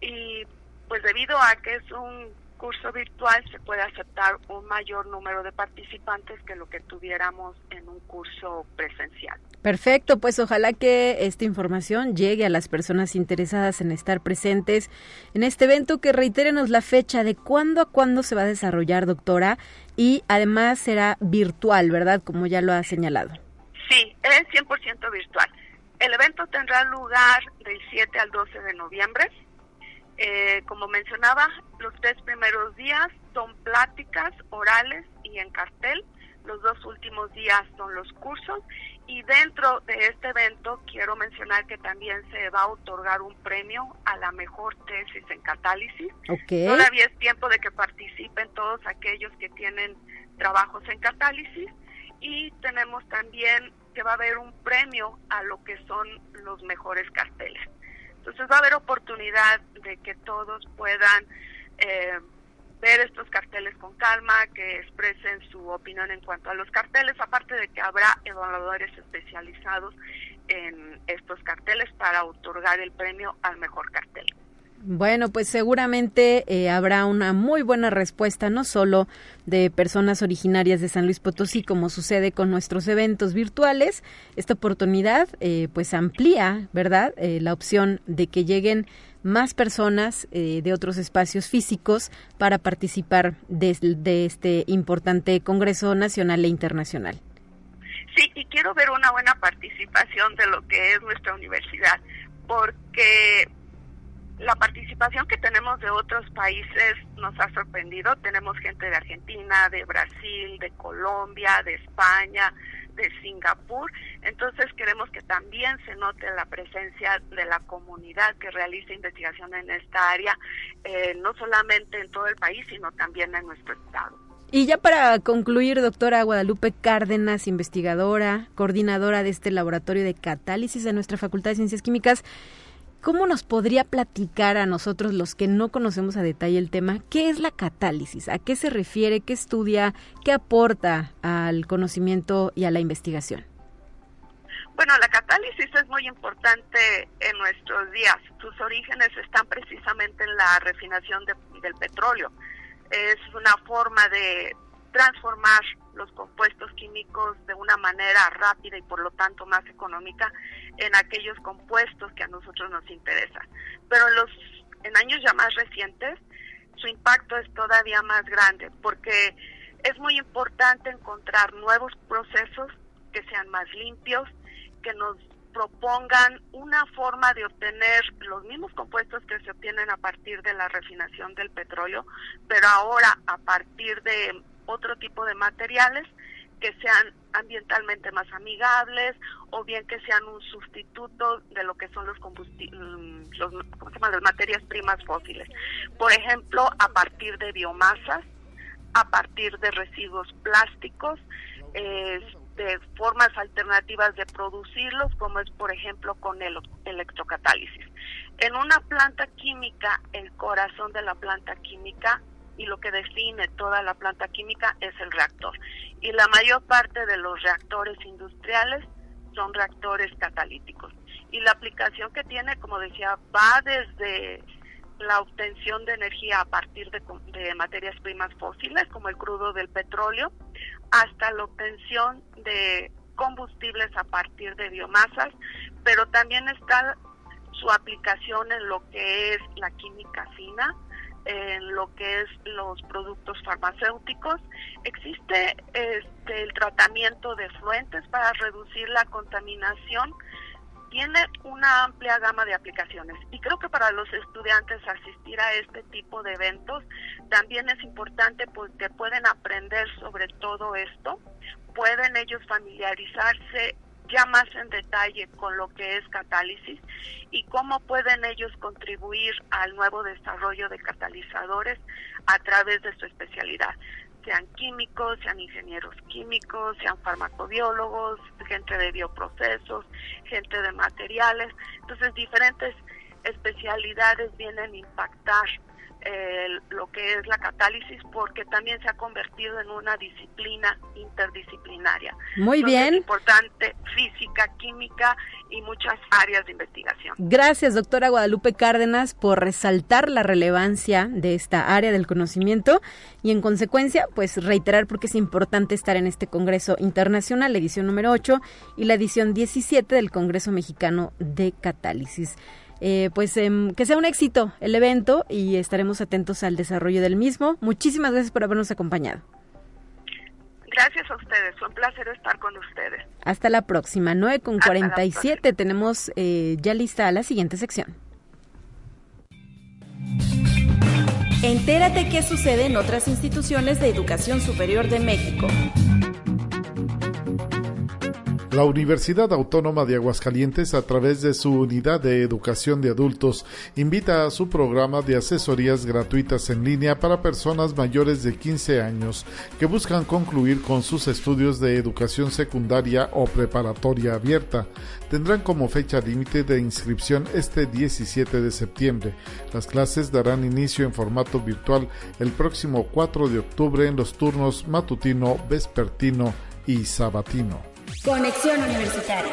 Y pues debido a que es un curso virtual se puede aceptar un mayor número de participantes que lo que tuviéramos en un curso presencial. Perfecto, pues ojalá que esta información llegue a las personas interesadas en estar presentes en este evento, que reitérenos la fecha de cuándo a cuándo se va a desarrollar, doctora, y además será virtual, ¿verdad? Como ya lo ha señalado. Sí, es 100% virtual. El evento tendrá lugar del 7 al 12 de noviembre eh, como mencionaba, los tres primeros días son pláticas orales y en cartel. Los dos últimos días son los cursos y dentro de este evento quiero mencionar que también se va a otorgar un premio a la mejor tesis en catálisis. Todavía es tiempo de que participen todos aquellos que tienen trabajos en catálisis y tenemos también que va a haber un premio a lo que son los mejores carteles. Entonces va a haber oportunidad de que todos puedan eh, ver estos carteles con calma, que expresen su opinión en cuanto a los carteles, aparte de que habrá evaluadores especializados en estos carteles para otorgar el premio al mejor cartel. Bueno, pues seguramente eh, habrá una muy buena respuesta, no solo de personas originarias de San Luis Potosí, como sucede con nuestros eventos virtuales. Esta oportunidad, eh, pues amplía, ¿verdad?, eh, la opción de que lleguen más personas de otros espacios físicos para participar de este importante Congreso Nacional e Internacional. Sí, y quiero ver una buena participación de lo que es nuestra universidad, porque la participación que tenemos de otros países nos ha sorprendido. Tenemos gente de Argentina, de Brasil, de Colombia, de España, de Singapur. Entonces queremos que también se note la presencia de la comunidad que realiza investigación en esta área, eh, no solamente en todo el país, sino también en nuestro estado. Y ya para concluir, doctora Guadalupe Cárdenas, investigadora, coordinadora de este laboratorio de catálisis de nuestra Facultad de Ciencias Químicas, ¿cómo nos podría platicar a nosotros los que no conocemos a detalle el tema qué es la catálisis? ¿A qué se refiere? ¿Qué estudia? ¿Qué aporta al conocimiento y a la investigación? Bueno, la catálisis es muy importante en nuestros días. Sus orígenes están precisamente en la refinación del petróleo es una forma de transformar los compuestos químicos de una manera rápida y por lo tanto más económica en aquellos compuestos que a nosotros nos interesan. Pero en los en años ya más recientes su impacto es todavía más grande porque es muy importante encontrar nuevos procesos que sean más limpios, que nos propongan una forma de obtener los mismos compuestos que se obtienen a partir de la refinación del petróleo, pero ahora a partir de otro tipo de materiales que sean ambientalmente más amigables o bien que sean un sustituto de lo que son los combustibles, mm, los, las materias primas fósiles. Por ejemplo, a partir de biomasas, a partir de residuos plásticos, de formas alternativas de producirlos, como es por ejemplo con el electrocatálisis. En una planta química, el corazón de la planta química y lo que define toda la planta química es el reactor. Y la mayor parte de los reactores industriales son reactores catalíticos. Y la aplicación que tiene, como decía, va desde la obtención de energía a partir de, materias primas fósiles, como el crudo del petróleo, hasta la obtención de combustibles a partir de biomasas, pero también está su aplicación en lo que es la química fina, en lo que es los productos farmacéuticos. Existe este, el tratamiento de fluentes para reducir la contaminación. Tiene una amplia gama de aplicaciones. Y creo que para los estudiantes asistir a este tipo de eventos también es importante porque pueden aprender sobre todo esto, pueden ellos familiarizarse ya más en detalle con lo que es catálisis y cómo pueden ellos contribuir al nuevo desarrollo de catalizadores a través de su especialidad sean químicos, sean ingenieros químicos, sean farmacobiólogos, gente de bioprocesos, gente de materiales. Entonces, diferentes especialidades vienen a impactar lo que es la catálisis porque también se ha convertido en una disciplina interdisciplinaria. Muy bien. Es importante física, química y muchas áreas de investigación. Gracias, doctora Guadalupe Cárdenas, por resaltar la relevancia de esta área del conocimiento y en consecuencia, pues reiterar porque es importante estar en este Congreso Internacional, la edición número 8 y la edición 17 del Congreso Mexicano de Catálisis. Eh, pues em, que sea un éxito el evento y estaremos atentos al desarrollo del mismo. Muchísimas gracias por habernos acompañado. Gracias a ustedes, fue un placer estar con ustedes. Hasta la próxima, 9 con 47, tenemos eh, ya lista la siguiente sección. Entérate qué sucede en otras instituciones de educación superior de México. La Universidad Autónoma de Aguascalientes, a través de su unidad de educación de adultos, invita a su programa de asesorías gratuitas en línea para personas mayores de 15 años que buscan concluir con sus estudios de educación secundaria o preparatoria abierta. Tendrán como fecha límite de inscripción este 17 de septiembre. Las clases darán inicio en formato virtual el próximo 4 de octubre en los turnos matutino, vespertino y sabatino. Conexión Universitaria.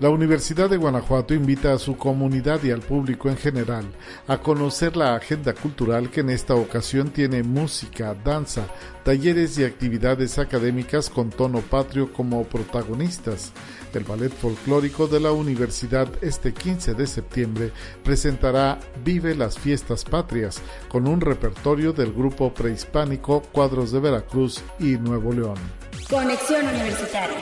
La Universidad de Guanajuato invita a su comunidad y al público en general a conocer la agenda cultural que en esta ocasión tiene música, danza, talleres y actividades académicas con tono patrio como protagonistas. El Ballet Folclórico de la Universidad este 15 de septiembre presentará Vive las Fiestas Patrias con un repertorio del grupo prehispánico Cuadros de Veracruz y Nuevo León. Conexión Universitaria.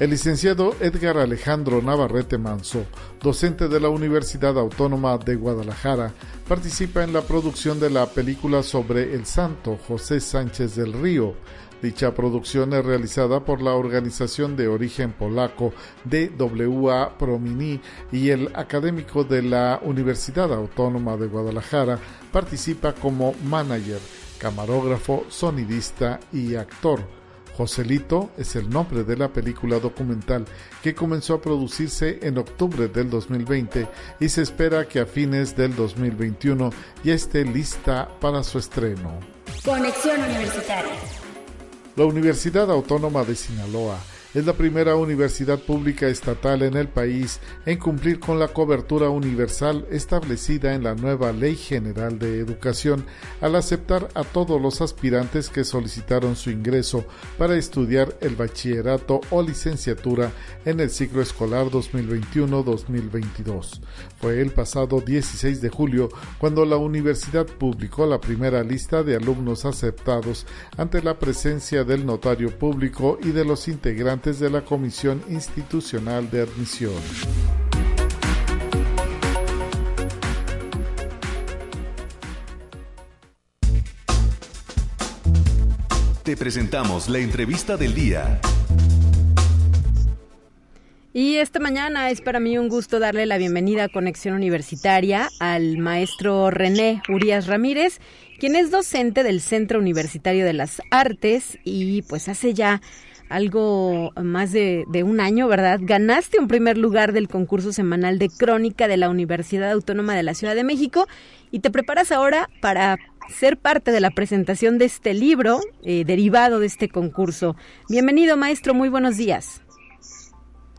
El licenciado Edgar Alejandro Navarrete Manso, docente de la Universidad Autónoma de Guadalajara, participa en la producción de la película sobre el santo José Sánchez del Río. Dicha producción es realizada por la organización de origen polaco DWA Promini y el académico de la Universidad Autónoma de Guadalajara participa como manager, camarógrafo, sonidista y actor. Joselito es el nombre de la película documental que comenzó a producirse en octubre del 2020 y se espera que a fines del 2021 ya esté lista para su estreno. Conexión Universitaria. La Universidad Autónoma de Sinaloa es la primera universidad pública estatal en el país en cumplir con la cobertura universal establecida en la nueva Ley General de Educación al aceptar a todos los aspirantes que solicitaron su ingreso para estudiar el bachillerato o licenciatura en el ciclo escolar 2021-2022. Fue el pasado 16 de julio cuando la universidad publicó la primera lista de alumnos aceptados ante la presencia del notario público y de los integrantes de la Comisión Institucional de Admisión. Te presentamos la entrevista del día. Y esta mañana es para mí un gusto darle la bienvenida a Conexión Universitaria al maestro René Urias Ramírez, quien es docente del Centro Universitario de las Artes y pues hace ya algo más de, un año, ¿verdad? Ganaste un primer lugar del concurso semanal de crónica de la Universidad Autónoma de la Ciudad de México y te preparas ahora para ser parte de la presentación de este libro eh, derivado de este concurso. Bienvenido, maestro, muy buenos días.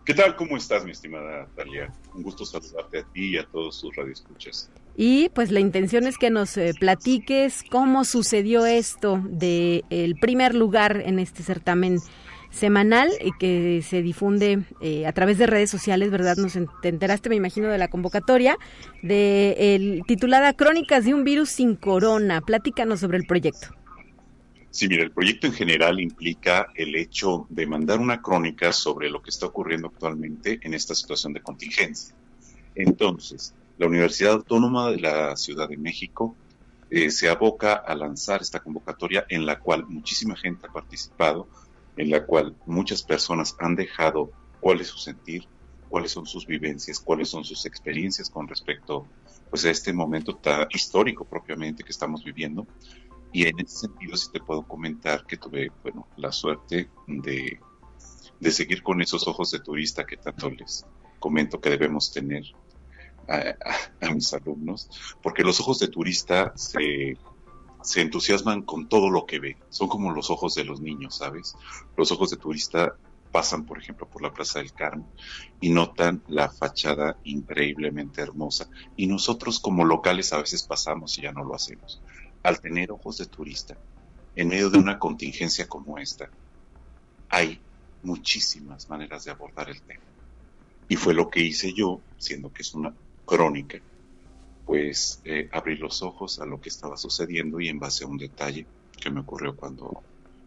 ¿Qué tal? ¿Cómo estás, mi estimada Talia? Un gusto saludarte a ti y a todos sus radioescuchas. Y pues la intención es que nos eh, platiques cómo sucedió esto de el primer lugar en este certamen semanal y que se difunde eh, a través de redes sociales, ¿verdad? Nos te enteraste, me imagino, de la convocatoria de titulada Crónicas de un virus sin corona. Platícanos sobre el proyecto. Sí, mira, el proyecto en general implica el hecho de mandar una crónica sobre lo que está ocurriendo actualmente en esta situación de contingencia. Entonces, la Universidad Autónoma de la Ciudad de México eh, se aboca a lanzar esta convocatoria en la cual muchísima gente ha participado, en la cual muchas personas han dejado cuál es su sentir, cuáles son sus vivencias, cuáles son sus experiencias con respecto pues, a este momento tan histórico propiamente que estamos viviendo. Y en ese sentido sí te puedo comentar que tuve bueno, la suerte de, de seguir con esos ojos de turista que tanto les comento que debemos tener a, a mis alumnos, porque los ojos de turista se se entusiasman con todo lo que ve. Son como los ojos de los niños, ¿sabes? Los ojos de turista pasan, por ejemplo, por la Plaza del Carmen y notan la fachada increíblemente hermosa. Y nosotros como locales a veces pasamos y ya no lo hacemos. Al tener ojos de turista, en medio de una contingencia como esta, hay muchísimas maneras de abordar el tema. Y fue lo que hice yo, siendo que es una crónica pues eh, abrí los ojos a lo que estaba sucediendo y en base a un detalle que me ocurrió cuando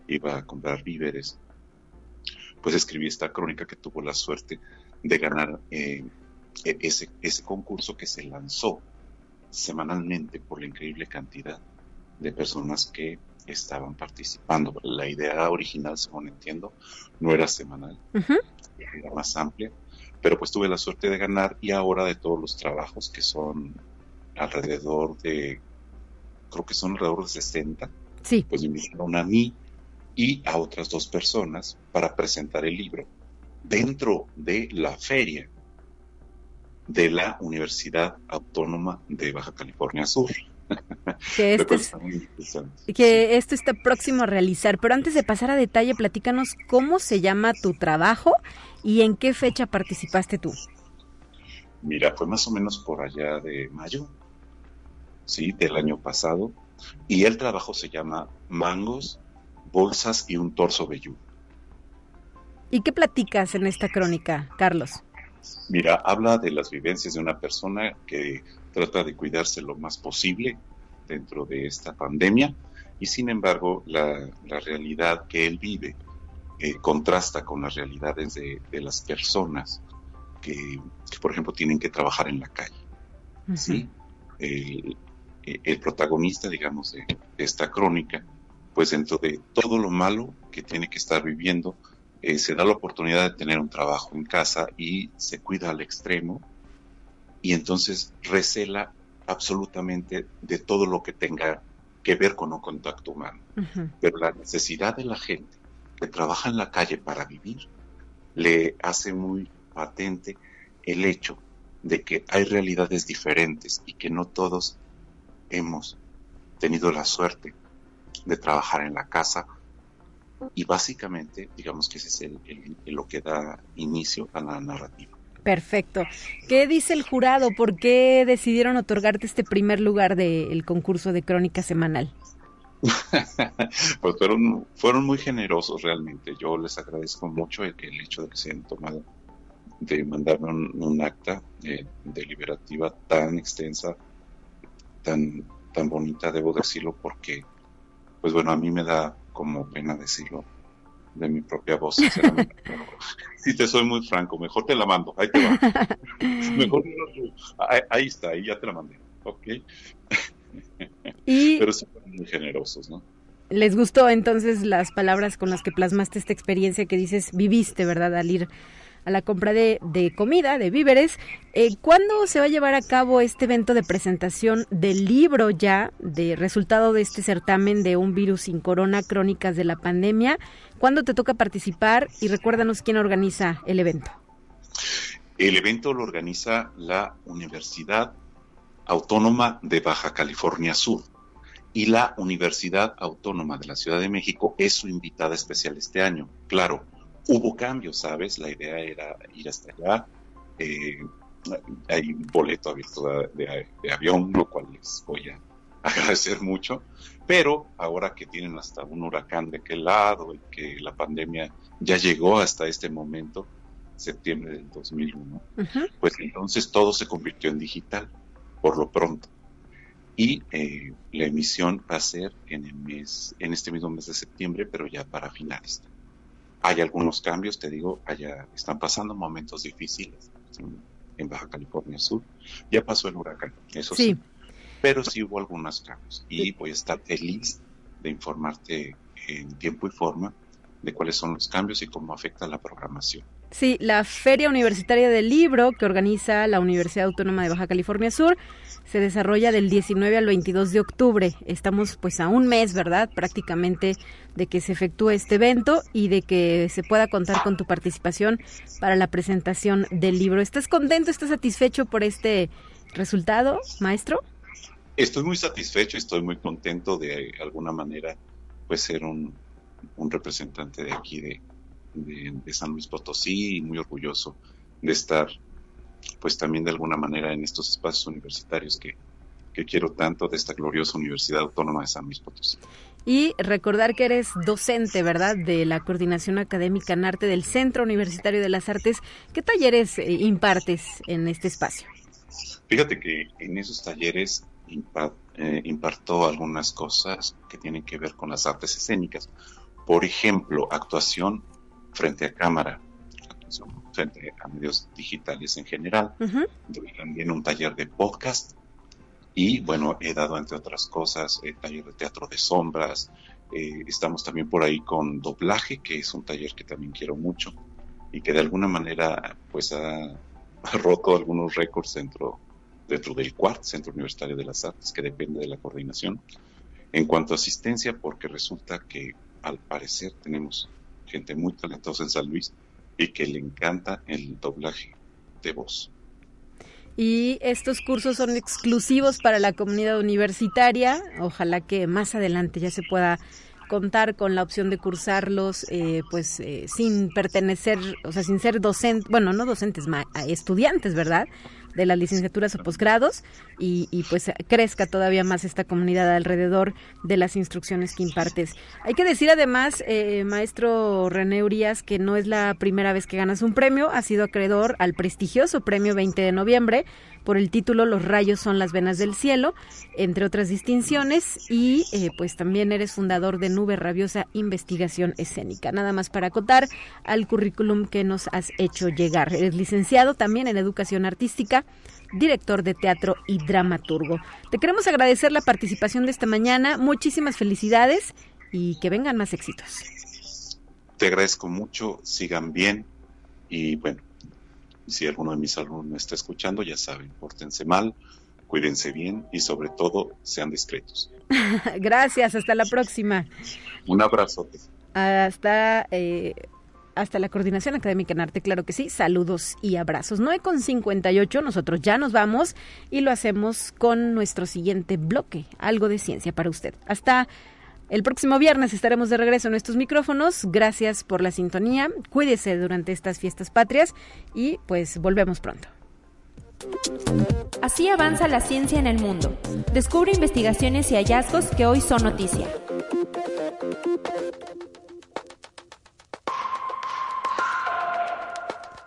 iba a comprar víveres, pues escribí esta crónica que tuvo la suerte de ganar eh, e-, ese, ese concurso que se lanzó semanalmente por la increíble cantidad de personas que estaban participando. La idea original, según entiendo, no era semanal, era más amplia, pero pues tuve la suerte de ganar y ahora de todos los trabajos que son alrededor de, creo que son alrededor de 60. Sí. Pues me invitaron a mí y a otras dos personas para presentar el libro dentro de la feria de la Universidad Autónoma de Baja California Sur. Que, este que esto está próximo a realizar, pero antes de pasar a detalle, platícanos cómo se llama tu trabajo y en qué fecha participaste tú. Mira, fue más o menos por allá de mayo, ¿sí? del año pasado, y el trabajo se llama Mangos, Bolsas y un Torso Velludo. ¿Y qué platicas en esta crónica, Carlos? Mira, habla de las vivencias de una persona que trata de cuidarse lo más posible dentro de esta pandemia y sin embargo la, la realidad que él vive eh, contrasta con las realidades de, las personas que, por ejemplo, tienen que trabajar en la calle. ¿sí? El, protagonista, digamos, de, esta crónica, pues dentro de todo lo malo que tiene que estar viviendo, eh, se da la oportunidad de tener un trabajo en casa y se cuida al extremo y entonces recela absolutamente de todo lo que tenga que ver con un contacto humano. Pero la necesidad de la gente que trabaja en la calle para vivir le hace muy patente el hecho de que hay realidades diferentes y que no todos hemos tenido la suerte de trabajar en la casa y básicamente digamos que ese es el, lo que da inicio a la narrativa. Perfecto. ¿Qué dice el jurado? ¿Por qué decidieron otorgarte este primer lugar del concurso de crónica semanal? pues fueron, fueron muy generosos realmente. Yo les agradezco mucho el, hecho de que se hayan tomado de mandarme un, acta eh, deliberativa tan extensa, tan, tan bonita, debo decirlo, porque, pues bueno, a mí me da como pena decirlo de mi propia voz, si te soy muy franco, mejor te la mando, ahí te va. mejor ahí, ahí, está, ahí ya te la mandé, ok. Pero sí fueron muy generosos, ¿no? Les gustó entonces las palabras con las que plasmaste esta experiencia que dices viviste, ¿verdad? Al ir a la compra de, comida, de víveres. Eh, ¿Cuándo se va a llevar a cabo este evento de presentación del libro ya, de resultado de este certamen de un virus sin corona, crónicas de la pandemia? ¿Cuándo te toca participar? Y recuérdanos quién organiza el evento. El evento lo organiza la Universidad Autónoma de Baja California Sur y la Universidad Autónoma de la Ciudad de México es su invitada especial este año. Claro, Hubo cambios, ¿sabes? La idea era ir hasta allá. Eh, hay un boleto abierto de, avión, lo cual les voy a agradecer mucho. Pero ahora que tienen hasta un huracán de aquel lado y que la pandemia ya llegó hasta este momento, septiembre del 2001, pues entonces todo se convirtió en digital, por lo pronto. Y eh, la emisión va a ser en el mes, en este mismo mes de septiembre, pero ya para finales. Hay algunos cambios, te digo, allá están pasando momentos difíciles en, Baja California Sur. Ya pasó el huracán, eso sí. Pero sí hubo algunos cambios y voy a estar feliz de informarte en tiempo y forma de cuáles son los cambios y cómo afecta la programación. Sí, la Feria Universitaria del Libro que organiza la Universidad Autónoma de Baja California Sur se desarrolla del 19 al 22 de octubre. Estamos pues a un mes, ¿verdad? Prácticamente de que se efectúe este evento y de que se pueda contar con tu participación para la presentación del libro. ¿Estás contento, estás satisfecho por este resultado, maestro? Estoy muy satisfecho, estoy muy contento de alguna manera pues ser un, representante de aquí de, San Luis Potosí y muy orgulloso de estar pues también de alguna manera en estos espacios universitarios que, que quiero tanto de esta gloriosa Universidad Autónoma de San Luis Potosí. Y recordar que eres docente, ¿verdad?, de la Coordinación Académica en Arte del Centro Universitario de las Artes. ¿Qué talleres eh, impartes en este espacio? Fíjate que en esos talleres eh, imparto algunas cosas que tienen que ver con las artes escénicas. Por ejemplo, actuación frente a cámara, frente a medios digitales en general. Doy también un taller de podcast y bueno, he dado entre otras cosas el taller de teatro de sombras. Eh, estamos también por ahí con doblaje, que es un taller que también quiero mucho y que de alguna manera pues ha, roto algunos récords dentro, dentro del CUART, Centro Universitario de las Artes, que depende de la coordinación. En cuanto a asistencia, porque resulta que al parecer tenemos gente muy talentosa en San Luis y que le encanta el doblaje de voz. Y estos cursos son exclusivos para la comunidad universitaria. Ojalá que más adelante ya se pueda contar con la opción de cursarlos eh, pues eh, sin pertenecer, o sea, sin ser docente, bueno, no docentes, estudiantes, ¿verdad? De las licenciaturas o posgrados y, y, pues crezca todavía más esta comunidad alrededor de las instrucciones que impartes. Hay que decir además, eh, maestro René Urias, que no es la primera vez que ganas un premio, ha sido acreedor al prestigioso premio 20 de noviembre por el título Los rayos son las venas del cielo, entre otras distinciones, y eh, pues también eres fundador de Nube Rabiosa Investigación Escénica. Nada más para acotar al currículum que nos has hecho llegar. Eres licenciado también en Educación Artística, director de teatro y dramaturgo. Te queremos agradecer la participación de esta mañana, muchísimas felicidades y que vengan más éxitos. Te agradezco mucho, sigan bien y bueno, si alguno de mis alumnos me está escuchando, ya saben, pórtense mal, cuídense bien y sobre todo sean discretos. Gracias, hasta la próxima. Un abrazo. Hasta, eh, hasta la coordinación académica en arte, claro que sí. Saludos y abrazos. 9 con 58, nosotros ya nos vamos y lo hacemos con nuestro siguiente bloque, algo de ciencia para usted. Hasta el próximo viernes estaremos de regreso en estos micrófonos. Gracias por la sintonía. Cuídese durante estas fiestas patrias y pues volvemos pronto. Así avanza la ciencia en el mundo. Descubre investigaciones y hallazgos que hoy son noticia.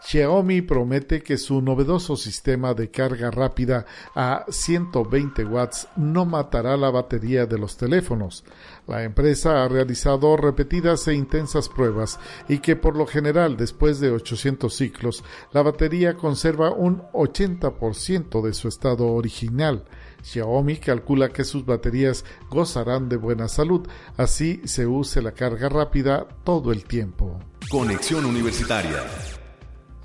Xiaomi promete que su novedoso sistema de carga rápida a 120 watts no matará la batería de los teléfonos. La empresa ha realizado repetidas e intensas pruebas y que por lo general después de 800 ciclos la batería conserva un 80% de su estado original. Xiaomi calcula que sus baterías gozarán de buena salud, así se use la carga rápida todo el tiempo. Conexión Universitaria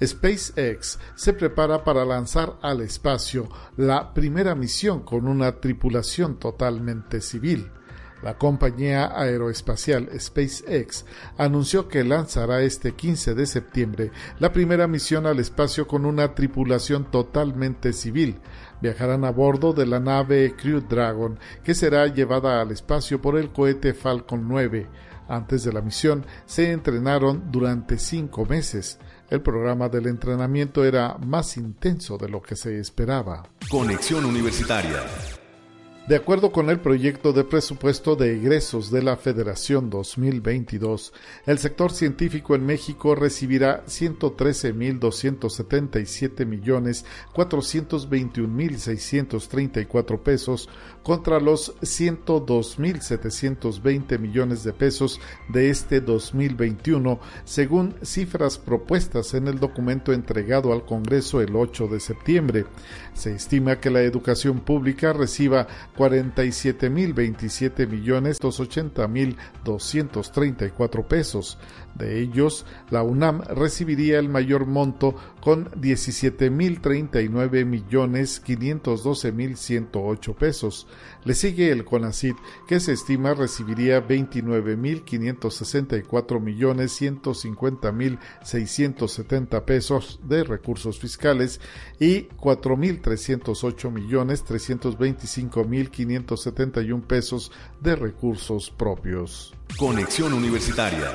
SpaceX se prepara para lanzar al espacio la primera misión con una tripulación totalmente civil. La compañía aeroespacial SpaceX anunció que lanzará este 15 de septiembre la primera misión al espacio con una tripulación totalmente civil. Viajarán a bordo de la nave Crew Dragon, que será llevada al espacio por el cohete Falcon 9. Antes de la misión se entrenaron durante cinco meses. El programa del entrenamiento era más intenso de lo que se esperaba. Conexión Universitaria de acuerdo con el proyecto de presupuesto de egresos de la Federación 2022, el sector científico en México recibirá 113.277 millones 421.634 pesos contra los 102.720 millones de pesos de este 2021, según cifras propuestas en el documento entregado al Congreso el 8 de septiembre. Se estima que la educación pública reciba 47.027 millones 280 mil 234 pesos. De ellos, la UNAM recibiría el mayor monto con 17.039 millones 512 mil 108 pesos. Le sigue el CONACIT, que se estima recibiría 29.564 millones 150 mil 670 pesos de recursos fiscales y 4.308 millones 325 mil 571 pesos de recursos propios. Conexión Universitaria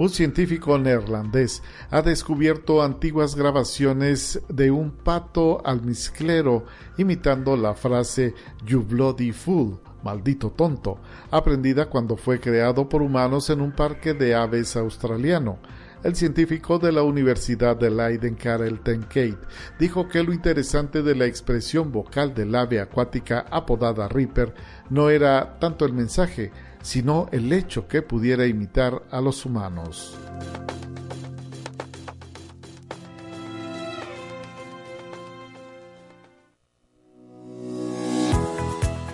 un científico neerlandés ha descubierto antiguas grabaciones de un pato almizclero imitando la frase You bloody fool, maldito tonto, aprendida cuando fue creado por humanos en un parque de aves australiano. El científico de la Universidad de Leiden, Karel Tenkate, dijo que lo interesante de la expresión vocal del ave acuática apodada Reaper no era tanto el mensaje, sino el hecho que pudiera imitar a los humanos.